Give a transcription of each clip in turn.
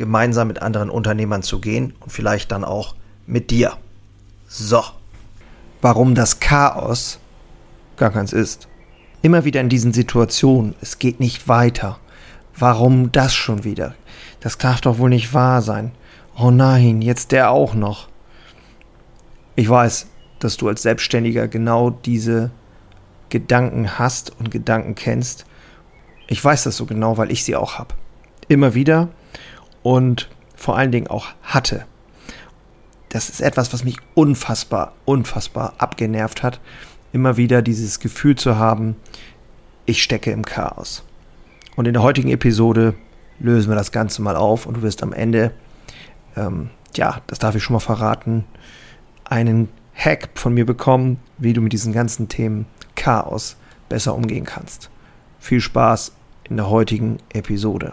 gemeinsam mit anderen Unternehmern zu gehen und vielleicht dann auch mit dir. So. Warum das Chaos gar keins ist. Immer wieder in diesen Situationen, es geht nicht weiter. Warum das schon wieder? Das darf doch wohl nicht wahr sein. Oh nein, jetzt der auch noch. Ich weiß, dass du als Selbstständiger genau diese Gedanken hast und Gedanken kennst. Ich weiß das so genau, weil ich sie auch habe. Immer wieder und vor allen Dingen auch hatte. Das ist etwas, was mich unfassbar, unfassbar abgenervt hat. Immer wieder dieses Gefühl zu haben, ich stecke im Chaos. Und in der heutigen Episode lösen wir das Ganze mal auf und du wirst am Ende, ähm, ja, das darf ich schon mal verraten, einen Hack von mir bekommen, wie du mit diesen ganzen Themen Chaos besser umgehen kannst. Viel Spaß in der heutigen Episode.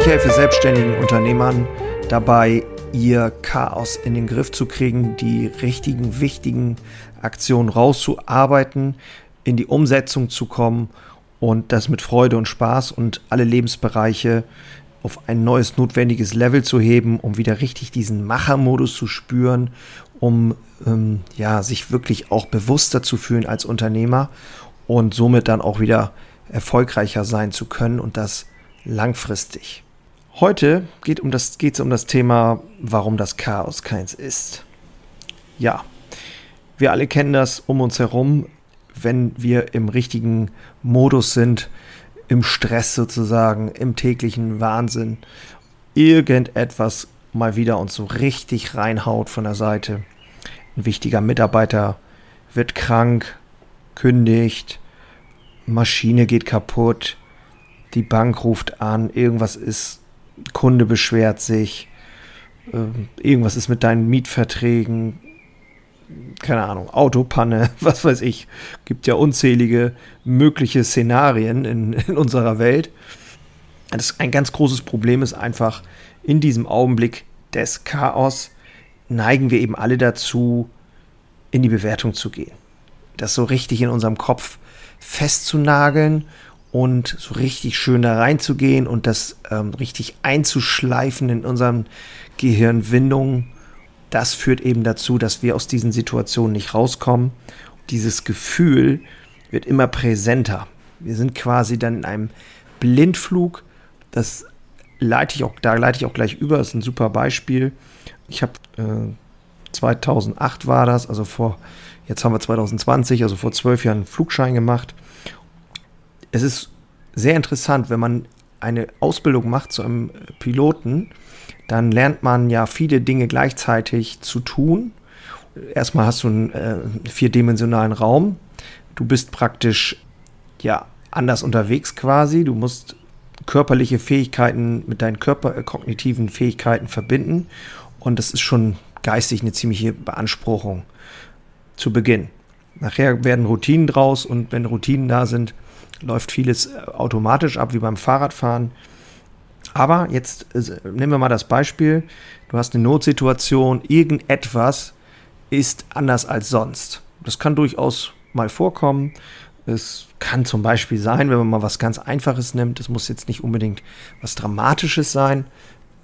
Ich helfe selbstständigen Unternehmern dabei, ihr Chaos in den Griff zu kriegen, die richtigen, wichtigen Aktionen rauszuarbeiten, in die Umsetzung zu kommen und das mit Freude und Spaß und alle Lebensbereiche auf ein neues notwendiges Level zu heben, um wieder richtig diesen Machermodus zu spüren, um ähm, ja sich wirklich auch bewusster zu fühlen als Unternehmer und somit dann auch wieder erfolgreicher sein zu können und das langfristig. Heute geht um es um das Thema, warum das Chaos keins ist. Ja, wir alle kennen das um uns herum, wenn wir im richtigen Modus sind, im Stress sozusagen, im täglichen Wahnsinn, irgendetwas mal wieder uns so richtig reinhaut von der Seite. Ein wichtiger Mitarbeiter wird krank, kündigt, Maschine geht kaputt, die Bank ruft an, irgendwas ist Kunde beschwert sich, äh, irgendwas ist mit deinen Mietverträgen, keine Ahnung, Autopanne, was weiß ich. Gibt ja unzählige mögliche Szenarien in, in unserer Welt. Das ein ganz großes Problem ist einfach, in diesem Augenblick des Chaos neigen wir eben alle dazu, in die Bewertung zu gehen. Das so richtig in unserem Kopf festzunageln und so richtig schön da reinzugehen und das ähm, richtig einzuschleifen in unseren Gehirnwindungen, das führt eben dazu, dass wir aus diesen Situationen nicht rauskommen. Dieses Gefühl wird immer präsenter. Wir sind quasi dann in einem Blindflug. Das leite ich auch, da leite ich auch gleich über. Das ist ein super Beispiel. Ich habe äh, 2008 war das, also vor, jetzt haben wir 2020, also vor zwölf Jahren einen Flugschein gemacht es ist sehr interessant, wenn man eine Ausbildung macht zu einem Piloten, dann lernt man ja viele Dinge gleichzeitig zu tun. Erstmal hast du einen äh, vierdimensionalen Raum. Du bist praktisch ja anders unterwegs quasi. Du musst körperliche Fähigkeiten mit deinen körperkognitiven äh, Fähigkeiten verbinden. Und das ist schon geistig eine ziemliche Beanspruchung zu Beginn. Nachher werden Routinen draus und wenn Routinen da sind, läuft vieles äh, automatisch ab, wie beim Fahrradfahren. Aber jetzt äh, nehmen wir mal das Beispiel, du hast eine Notsituation, irgendetwas ist anders als sonst. Das kann durchaus mal vorkommen. Es kann zum Beispiel sein, wenn man mal was ganz Einfaches nimmt, es muss jetzt nicht unbedingt was Dramatisches sein,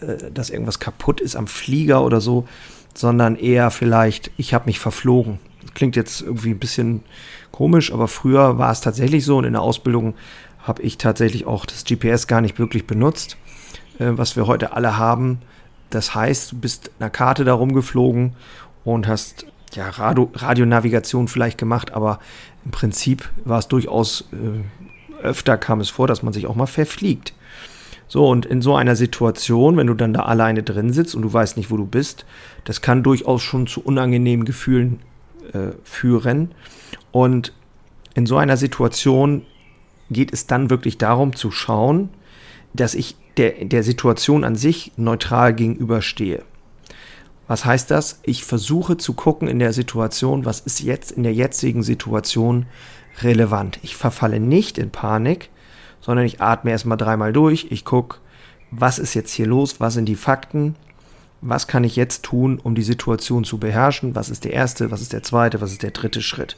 äh, dass irgendwas kaputt ist am Flieger oder so, sondern eher vielleicht, ich habe mich verflogen. Klingt jetzt irgendwie ein bisschen komisch, aber früher war es tatsächlich so und in der Ausbildung habe ich tatsächlich auch das GPS gar nicht wirklich benutzt. äh, was wir heute alle haben. Das heißt, du bist einer Karte darum geflogen und hast ja Radio, Radionavigation vielleicht gemacht, aber im Prinzip war es durchaus äh, öfter kam es vor, dass man sich auch mal verfliegt. So, und in so einer Situation, wenn du dann da alleine drin sitzt und du weißt nicht, wo du bist, das kann durchaus schon zu unangenehmen Gefühlen äh, führen. Und in so einer Situation geht es dann wirklich darum zu schauen, dass ich der, der Situation an sich neutral gegenüberstehe. Was heißt das? Ich versuche zu gucken in der Situation, was ist jetzt in der jetzigen Situation relevant. Ich verfalle nicht in Panik, sondern ich atme erstmal dreimal durch. Ich gucke, was ist jetzt hier los? Was sind die Fakten? Was kann ich jetzt tun, um die Situation zu beherrschen? Was ist der erste? Was ist der zweite? Was ist der dritte Schritt?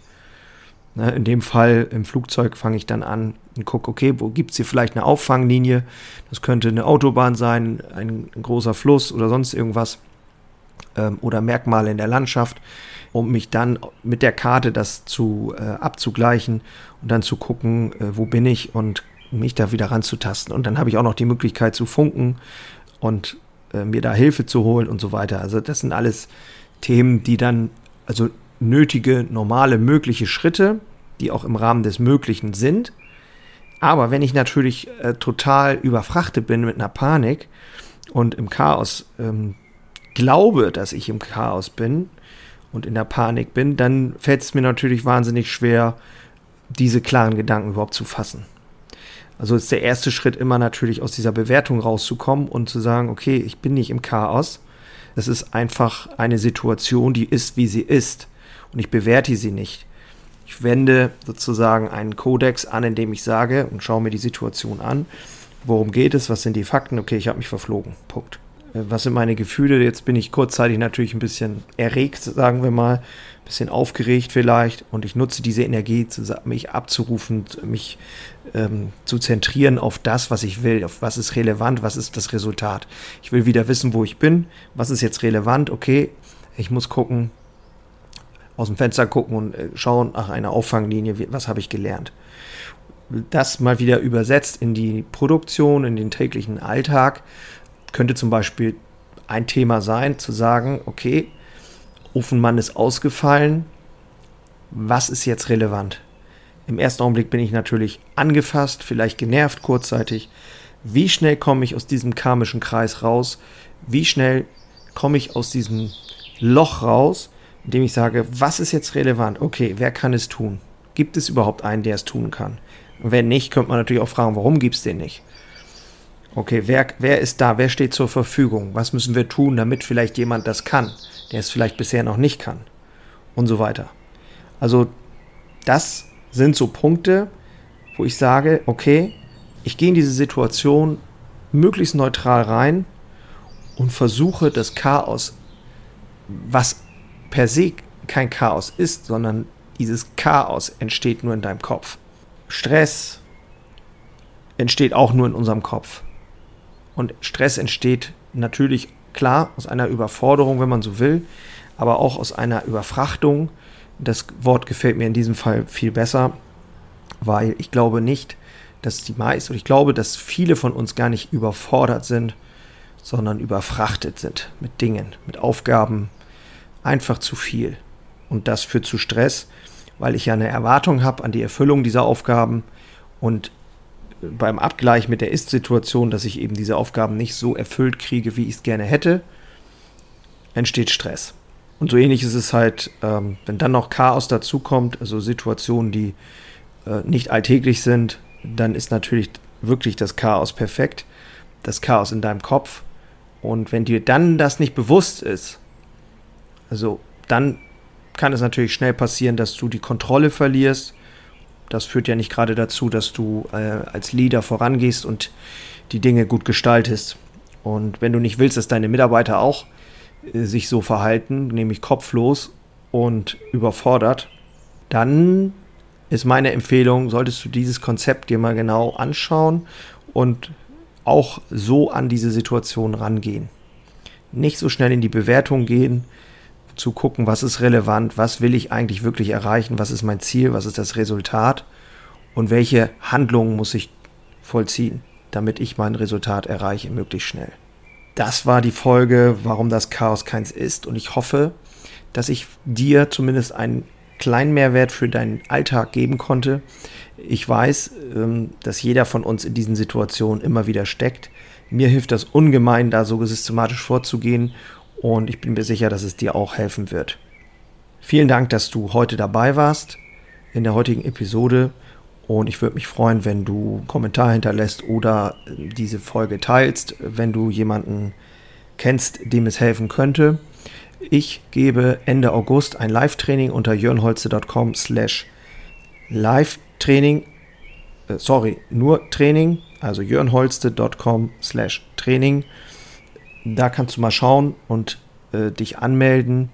Ne, in dem Fall im Flugzeug fange ich dann an und gucke, okay, wo gibt es hier vielleicht eine Auffanglinie? Das könnte eine Autobahn sein, ein, großer Fluss oder sonst irgendwas. Ähm, oder Merkmale in der Landschaft, um mich dann mit der Karte das zu äh, abzugleichen und dann zu gucken, äh, wo bin ich und mich da wieder ranzutasten. Und dann habe ich auch noch die Möglichkeit zu funken und äh, mir da Hilfe zu holen und so weiter. Also das sind alles Themen, die dann, also nötige, normale, mögliche Schritte, die auch im Rahmen des Möglichen sind. Aber wenn ich natürlich äh, total überfrachtet bin mit einer Panik und im Chaos ähm, glaube, dass ich im Chaos bin und in der Panik bin, dann fällt es mir natürlich wahnsinnig schwer, diese klaren Gedanken überhaupt zu fassen. Also ist der erste Schritt immer natürlich aus dieser Bewertung rauszukommen und zu sagen, okay, ich bin nicht im Chaos. Es ist einfach eine Situation, die ist, wie sie ist und ich bewerte sie nicht. Ich wende sozusagen einen Kodex an, in dem ich sage und schaue mir die Situation an. Worum geht es? Was sind die Fakten? Okay, ich habe mich verflogen. Punkt. Äh, was sind meine Gefühle? Jetzt bin ich kurzzeitig natürlich ein bisschen erregt, sagen wir mal, ein bisschen aufgeregt vielleicht und ich nutze diese Energie, mich abzurufen, mich ähm, zu zentrieren auf das, was ich will, auf was ist relevant, was ist das Resultat. Ich will wieder wissen, wo ich bin, was ist jetzt relevant, okay, ich muss gucken, aus dem Fenster gucken und äh, schauen nach einer Auffanglinie, was habe ich gelernt. Das mal wieder übersetzt in die Produktion, in den täglichen Alltag, könnte zum Beispiel ein Thema sein, zu sagen, okay, Ofenmann ist ausgefallen, was ist jetzt relevant? Im ersten Augenblick bin ich natürlich angefasst, vielleicht genervt kurzzeitig. Wie schnell komme ich aus diesem karmischen Kreis raus? Wie schnell komme ich aus diesem Loch raus? indem ich sage, was ist jetzt relevant? Okay, wer kann es tun? Gibt es überhaupt einen, der es tun kann? Wenn nicht, könnte man natürlich auch fragen, warum gibt es den nicht? Okay, wer, wer ist da? Wer steht zur Verfügung? Was müssen wir tun, damit vielleicht jemand das kann, der es vielleicht bisher noch nicht kann? Und so weiter. Also, das sind so Punkte, wo ich sage, okay, ich gehe in diese Situation möglichst neutral rein und versuche das Chaos, was per se kein Chaos ist, sondern dieses Chaos entsteht nur in deinem Kopf. Stress entsteht auch nur in unserem Kopf. Und Stress entsteht natürlich klar aus einer Überforderung, wenn man so will, aber auch aus einer Überfrachtung. Das Wort gefällt mir in diesem Fall viel besser, weil ich glaube nicht, dass die meisten, und ich glaube, dass viele von uns gar nicht überfordert sind, sondern überfrachtet sind mit Dingen, mit Aufgaben, einfach zu viel. Und das führt zu Stress, weil ich ja eine Erwartung habe an die Erfüllung dieser Aufgaben und beim Abgleich mit der Ist-Situation, dass ich eben diese Aufgaben nicht so erfüllt kriege, wie ich es gerne hätte, entsteht Stress. Und so ähnlich ist es halt, ähm, wenn dann noch Chaos dazukommt, also Situationen, die äh, nicht alltäglich sind, dann ist natürlich wirklich das Chaos perfekt, das Chaos in deinem Kopf. Und wenn dir dann das nicht bewusst ist, also dann kann es natürlich schnell passieren, dass du die Kontrolle verlierst. Das führt ja nicht gerade dazu, dass du äh, als Leader vorangehst und die Dinge gut gestaltest. Und wenn du nicht willst, dass deine Mitarbeiter auch äh, sich so verhalten, nämlich kopflos und überfordert, dann ist meine Empfehlung, solltest du dieses Konzept dir mal genau anschauen und auch so an diese Situation rangehen. Nicht so schnell in die Bewertung gehen, zu gucken, was ist relevant, was will ich eigentlich wirklich erreichen, was ist mein Ziel, was ist das Resultat und welche Handlungen muss ich vollziehen. damit ich mein Resultat erreiche möglichst schnell. Das war die Folge, warum das Chaos keins ist. Und ich hoffe, dass ich dir zumindest einen kleinen Mehrwert für deinen Alltag geben konnte. Ich weiß, ähm, dass jeder von uns in diesen Situationen immer wieder steckt. Mir hilft das ungemein, da so systematisch vorzugehen und ich bin mir sicher, dass es dir auch helfen wird. Vielen Dank, dass du heute dabei warst in der heutigen Episode und ich würde mich freuen, wenn du einen Kommentar hinterlässt oder äh, diese Folge teilst, wenn du jemanden kennst, dem es helfen könnte. Ich gebe Ende August ein Live-Training unter jörnholze.com slash Live-Training, äh, sorry, nur Training, also jörnholste.com slash Training. Da kannst du mal schauen und äh, dich anmelden.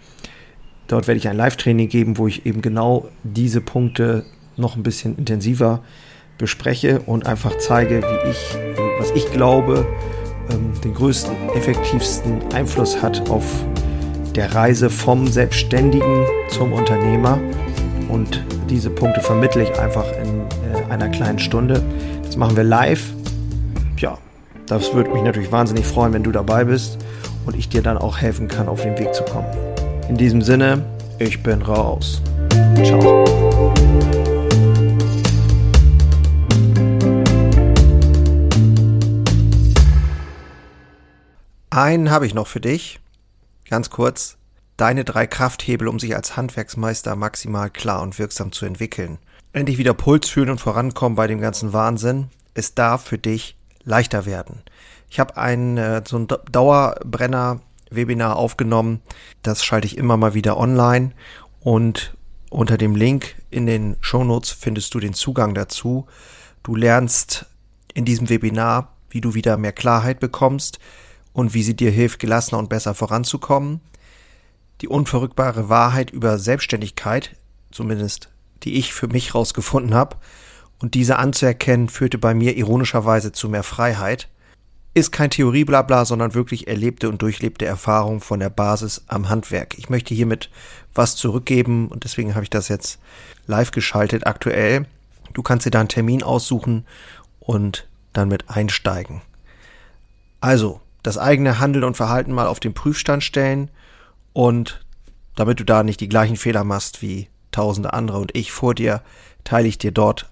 Dort werde ich ein Live-Training geben, wo ich eben genau diese Punkte noch ein bisschen intensiver bespreche und einfach zeige, wie ich, was ich glaube, ähm, den größten, effektivsten Einfluss hat auf der Reise vom Selbstständigen zum Unternehmer. Und diese Punkte vermittle ich einfach in äh, einer kleinen Stunde. Das machen wir live. Ja, das würde mich natürlich wahnsinnig freuen, wenn du dabei bist und ich dir dann auch helfen kann, auf den Weg zu kommen. In diesem Sinne, ich bin raus. Ciao. Einen habe ich noch für dich. Ganz kurz. Deine drei Krafthebel, um sich als Handwerksmeister maximal klar und wirksam zu entwickeln. Endlich wieder Puls fühlen und vorankommen bei dem ganzen Wahnsinn. Es darf für dich leichter werden. Ich habe ein äh, so ein Dauerbrenner-Webinar aufgenommen. Das schalte ich immer mal wieder online und unter dem Link in den Shownotes findest du den Zugang dazu. Du lernst in diesem Webinar, wie du wieder mehr Klarheit bekommst, und wie sie dir hilft, gelassener und besser voranzukommen. Die unverrückbare Wahrheit über Selbstständigkeit, zumindest die ich für mich rausgefunden habe, und diese anzuerkennen, führte bei mir ironischerweise zu mehr Freiheit. Ist kein Theorieblabla, sondern wirklich erlebte und durchlebte Erfahrung von der Basis am Handwerk. Ich möchte hiermit was zurückgeben und deswegen habe ich das jetzt live geschaltet aktuell. Du kannst dir da einen Termin aussuchen und dann mit einsteigen. Also, das eigene Handeln und Verhalten mal auf den Prüfstand stellen und damit du da nicht die gleichen Fehler machst wie tausende andere und ich vor dir, teile ich dir dort